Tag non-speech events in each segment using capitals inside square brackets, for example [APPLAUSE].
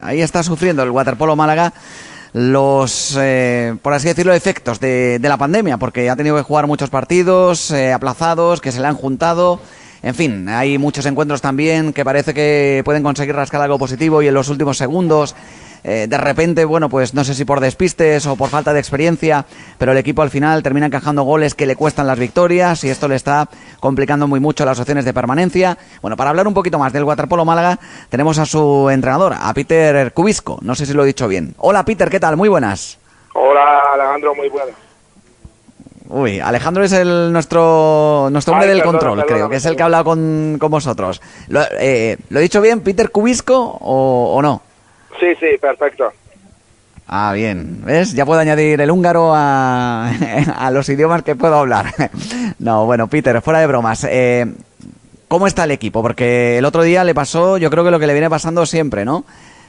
Ahí está sufriendo el Waterpolo Málaga los, eh, por así decirlo, efectos de, la pandemia, porque ha tenido que jugar muchos partidos eh, aplazados, que se le han juntado. En fin, hay muchos encuentros también que parece que pueden conseguir rascar algo positivo y en los últimos segundos eh, de repente, bueno, pues no sé si por despistes o por falta de experiencia, pero el equipo al final termina encajando goles que le cuestan las victorias y esto le está complicando muy mucho las opciones de permanencia. Bueno, para hablar un poquito más del Waterpolo Málaga, tenemos a su entrenador, a Peter Cubisco. No sé si lo he dicho bien. Hola, Peter, ¿qué tal? Muy buenas. Hola, Alejandro, muy buenas. Uy, Alejandro es el nuestro nuestro hombre del control, creo, que es el que ha hablado con, con vosotros. ¿Lo, eh, ¿Lo, he dicho bien, Peter Cubisco, o, o no? Sí, sí, perfecto. Ah, bien. ¿Ves? Ya puedo añadir el húngaro a, [LAUGHS] a los idiomas que puedo hablar. [LAUGHS] no, bueno, Peter, fuera de bromas. Eh, ¿Cómo está el equipo? Porque el otro día le pasó, yo creo que lo que le viene pasando siempre, ¿no?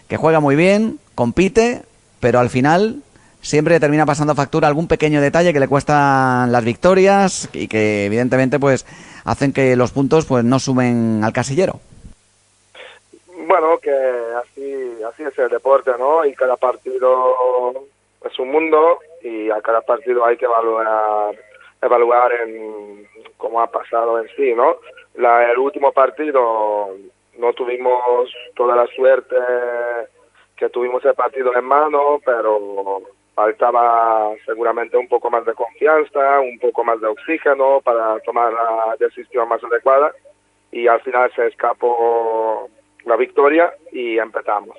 Que juega muy bien, compite, pero al final siempre termina pasando factura algún pequeño detalle que le cuestan las victorias y que evidentemente pues hacen que los puntos pues no sumen al casillero. Bueno, que así, así es el deporte, ¿no? Y cada partido es un mundo y a cada partido hay que evaluar, evaluar en cómo ha pasado en sí, ¿no? La, el último partido no tuvimos toda la suerte que tuvimos el partido en mano, pero faltaba seguramente un poco más de confianza, un poco más de oxígeno para tomar la decisión más adecuada y al final se escapó la victoria y empezamos.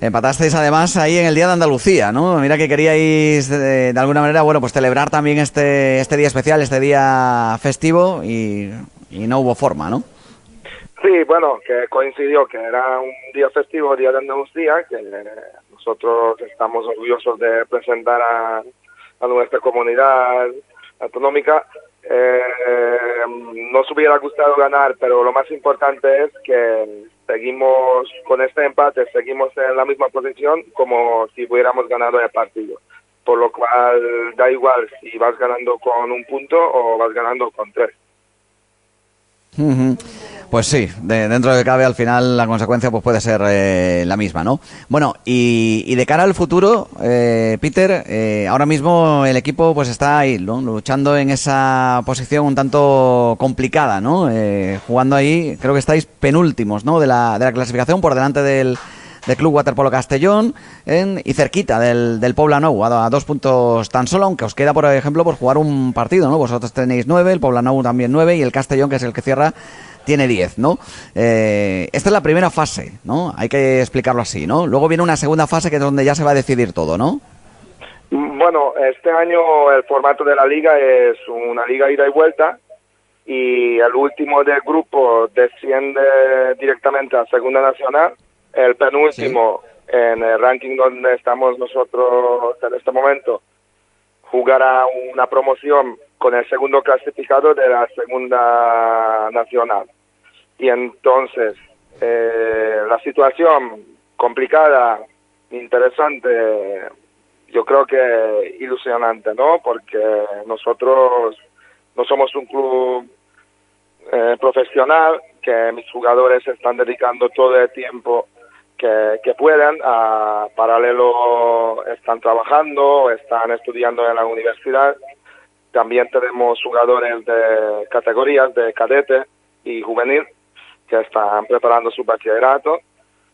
Empatasteis además ahí en el Día de Andalucía, ¿no? Mira que queríais de, alguna manera, bueno, pues celebrar también este, este día especial, este día festivo y, no hubo forma, ¿no? Sí, bueno, que coincidió que era un día festivo, Día de Andalucía, que nosotros estamos orgullosos de presentar a, a nuestra comunidad autonómica eh, nos hubiera gustado ganar, pero lo más importante es que seguimos con este empate, seguimos en la misma posición como si hubiéramos ganado el partido. Por lo cual da igual si vas ganando con un punto o vas ganando con tres. Pues sí, dentro de cabe, al final la consecuencia pues puede ser eh, la misma, ¿no? Bueno, y, de cara al futuro, eh, Peter, eh, ahora mismo el equipo pues está ahí, ¿no? Luchando en esa posición un tanto complicada, ¿no? jugando ahí, creo que estáis penúltimos, ¿no? De la, de la clasificación por delante del, del Club Waterpolo Castellón y cerquita del, del Poblenou, a, a, dos puntos tan solo, aunque os queda, por ejemplo, por jugar un partido, ¿no? Vosotros tenéis nueve, el Poblenou también nueve y el Castellón, que es el que cierra, tiene 10, ¿no? Eh, esta es la primera fase, ¿no? Hay que explicarlo así, ¿no? Luego viene una segunda fase que es donde ya se va a decidir todo, ¿no? Bueno, este año el formato de la liga es una liga ida y vuelta y el último del grupo desciende directamente a Segunda Nacional, el penúltimo en el ranking donde estamos nosotros en este momento. Jugará una promoción con el segundo clasificado de la Segunda Nacional. Y entonces eh, la situación complicada, interesante, yo creo que ilusionante, ¿no? Porque nosotros no somos un club eh, profesional, que mis jugadores están dedicando todo el tiempo que, que puedan, a paralelo están trabajando, están estudiando en la universidad. También tenemos jugadores de categorías de cadete y juvenil que están preparando su bachillerato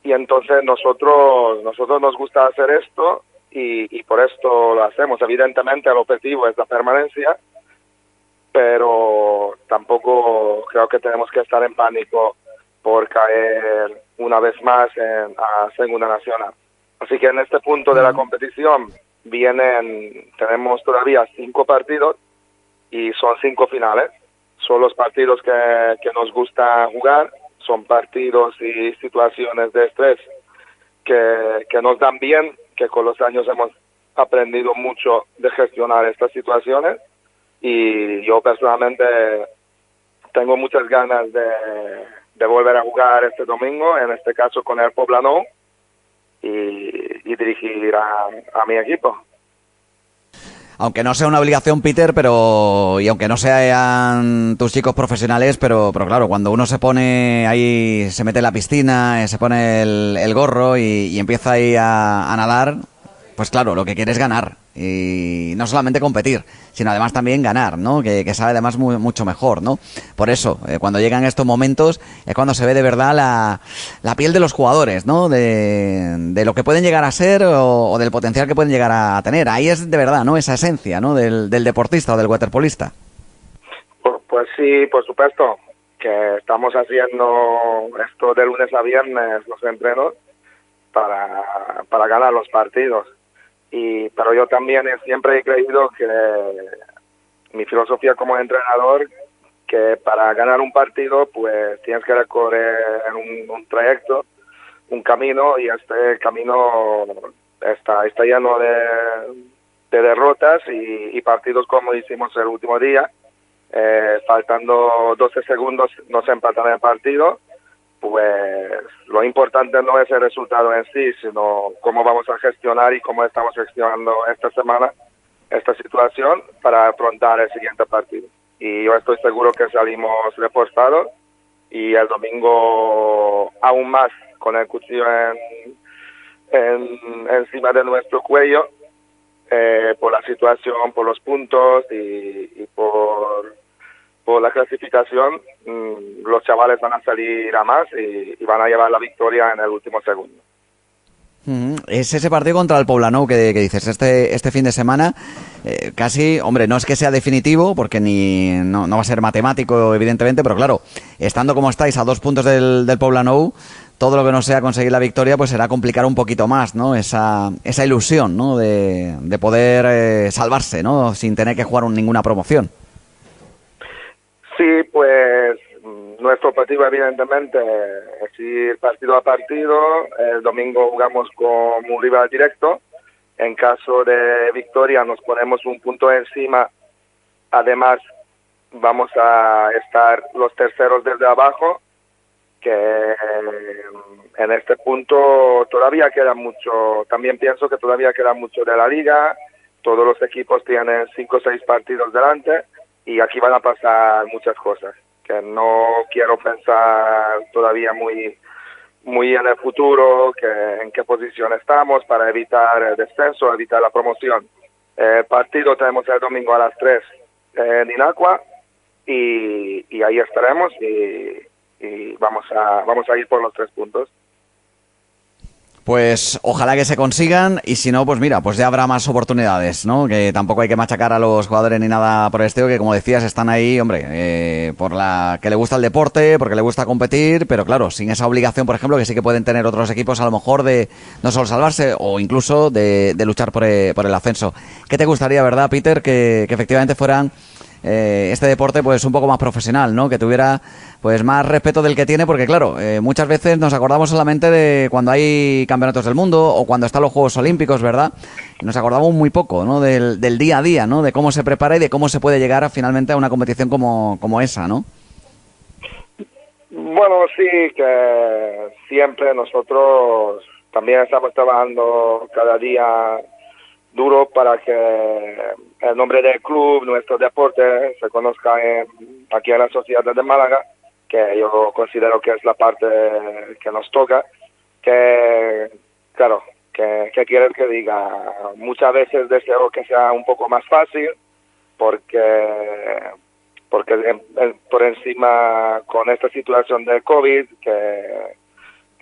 y entonces nosotros nosotros nos gusta hacer esto y, y por esto lo hacemos evidentemente el objetivo es la permanencia pero tampoco creo que tenemos que estar en pánico por caer una vez más en a segunda nacional. Así que en este punto de la competición vienen tenemos todavía cinco partidos y son cinco finales. Son los partidos que, que nos gusta jugar. Son partidos y situaciones de estrés que, que nos dan bien, que con los años hemos aprendido mucho de gestionar estas situaciones. Y yo personalmente tengo muchas ganas de, de volver a jugar este domingo, en este caso con el Poblano y, y dirigir a, mi equipo. aunque no sea una obligación, Peter, pero y aunque no sean tus chicos profesionales, pero, pero claro, cuando uno se pone ahí, se mete en la piscina, eh, se pone el, gorro y, empieza ahí a, a nadar, pues claro, lo que quiere es ganar y no solamente competir, sino además también ganar, ¿no? Que, sabe además mucho mejor, ¿no? Por eso, eh, cuando llegan estos momentos es cuando se ve de verdad la, la piel de los jugadores, ¿no? De, de, lo que pueden llegar a ser o, del potencial que pueden llegar a tener. Ahí es de verdad, ¿no? Esa esencia, ¿no? Del, del deportista o del waterpolista. Pues, pues sí, por supuesto, que estamos haciendo esto de lunes a viernes, los entrenos, para, para ganar los partidos y pero yo también siempre he creído que mi filosofía como entrenador que para ganar un partido pues tienes que recorrer un, trayecto un camino y este camino está está lleno de, derrotas y, partidos como hicimos el último día. Eh, faltando 12 segundos nos empatan el partido pues lo importante no es el resultado en sí, sino cómo vamos a gestionar y cómo estamos gestionando esta semana esta situación para afrontar el siguiente partido. Y yo estoy seguro que salimos reforzados y el domingo aún más con el cuchillo en, encima de nuestro cuello eh, por la situación, por los puntos y por por la clasificación, mm, los chavales van a salir a más y, van a llevar la victoria en el último segundo. Es ese partido contra el Poblano que, dices, este, este fin de semana, eh, casi, hombre, no es que sea definitivo, porque ni no, va a ser matemático, evidentemente, pero claro, estando como estáis a dos puntos del, del Poblano, todo lo que no sea conseguir la victoria, pues será complicar un poquito más, ¿no? Esa, esa ilusión, ¿no? De, de poder eh, salvarse, ¿no? Sin tener que jugar ninguna promoción. Sí, pues nuestro objetivo evidentemente es ir partido a partido. El domingo jugamos con un rival directo. En caso de victoria nos ponemos un punto encima. Además vamos a estar los terceros desde abajo, que en este punto todavía queda mucho. También pienso que todavía queda mucho de la liga. Todos los equipos tienen cinco o seis partidos delante y aquí van a pasar muchas cosas que no quiero pensar todavía muy muy en el futuro, que en qué posición estamos para evitar el descenso, evitar la promoción. El partido tenemos el domingo a las 3 en Inacua y, y ahí estaremos y, y vamos a vamos a ir por los tres puntos. Pues ojalá que se consigan y si no, pues mira, pues ya habrá más oportunidades, ¿no? Que tampoco hay que machacar a los jugadores ni nada por el estilo, que como decías están ahí, hombre, eh, por la que le gusta el deporte, porque le gusta competir, pero claro, sin esa obligación, por ejemplo, que sí que pueden tener otros equipos a lo mejor de no solo salvarse o incluso de, luchar por el, por el, ascenso. ¿Qué te gustaría, verdad, Peter, que, que efectivamente fueran eh, este deporte pues un poco más profesional, ¿no? Que tuviera pues más respeto del que tiene, porque claro, eh, muchas veces nos acordamos solamente de cuando hay campeonatos del mundo o cuando están los Juegos Olímpicos, ¿verdad? Nos acordamos muy poco, ¿no? Del, del día a día, ¿no? De cómo se prepara y de cómo se puede llegar finalmente a una competición como, como esa, ¿no? Bueno, sí, que siempre nosotros también estamos trabajando cada día duro para que el nombre del club, nuestro deporte, se conozca aquí en la sociedad de Málaga, que yo considero que es la parte que nos toca, que, claro, que, que quieres que diga, muchas veces deseo que sea un poco más fácil, porque porque por encima con esta situación de COVID, que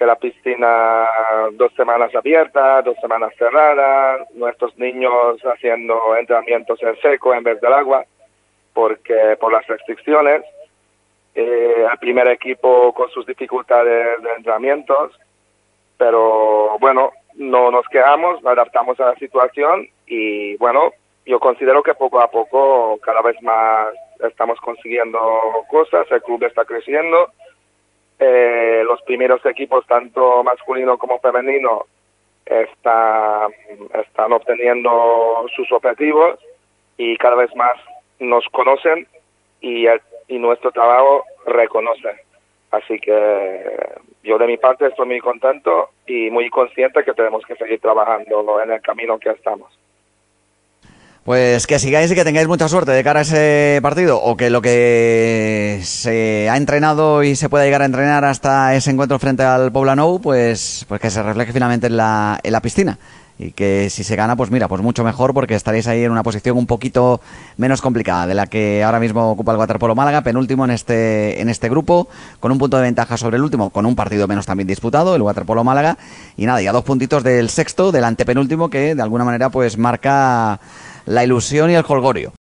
que la piscina dos semanas abierta, dos semanas cerrada, nuestros niños haciendo entrenamientos en seco en vez del agua, porque por las restricciones, eh, el primer equipo con sus dificultades de entrenamientos, pero bueno, no nos quedamos, nos adaptamos a la situación y bueno, yo considero que poco a poco cada vez más estamos consiguiendo cosas, el club está creciendo, eh, los primeros equipos, tanto masculino como femenino, están, están obteniendo sus objetivos y cada vez más nos conocen y, y nuestro trabajo reconoce. Así que yo de mi parte estoy muy contento y muy consciente que tenemos que seguir trabajando en el camino que estamos. Pues que sigáis y que tengáis mucha suerte de cara a ese partido o que lo que se ha entrenado y se pueda llegar a entrenar hasta ese encuentro frente al Poblenou, pues, pues que se refleje finalmente en la, en la piscina. Y que si se gana, pues mira, pues mucho mejor porque estaréis ahí en una posición un poquito menos complicada de la que ahora mismo ocupa el Waterpolo Málaga, penúltimo en este en este grupo, con un punto de ventaja sobre el último, con un partido menos también disputado, el Waterpolo Málaga, y nada, ya dos puntitos del sexto, del antepenúltimo, que de alguna manera pues marca la ilusión y el colgorio.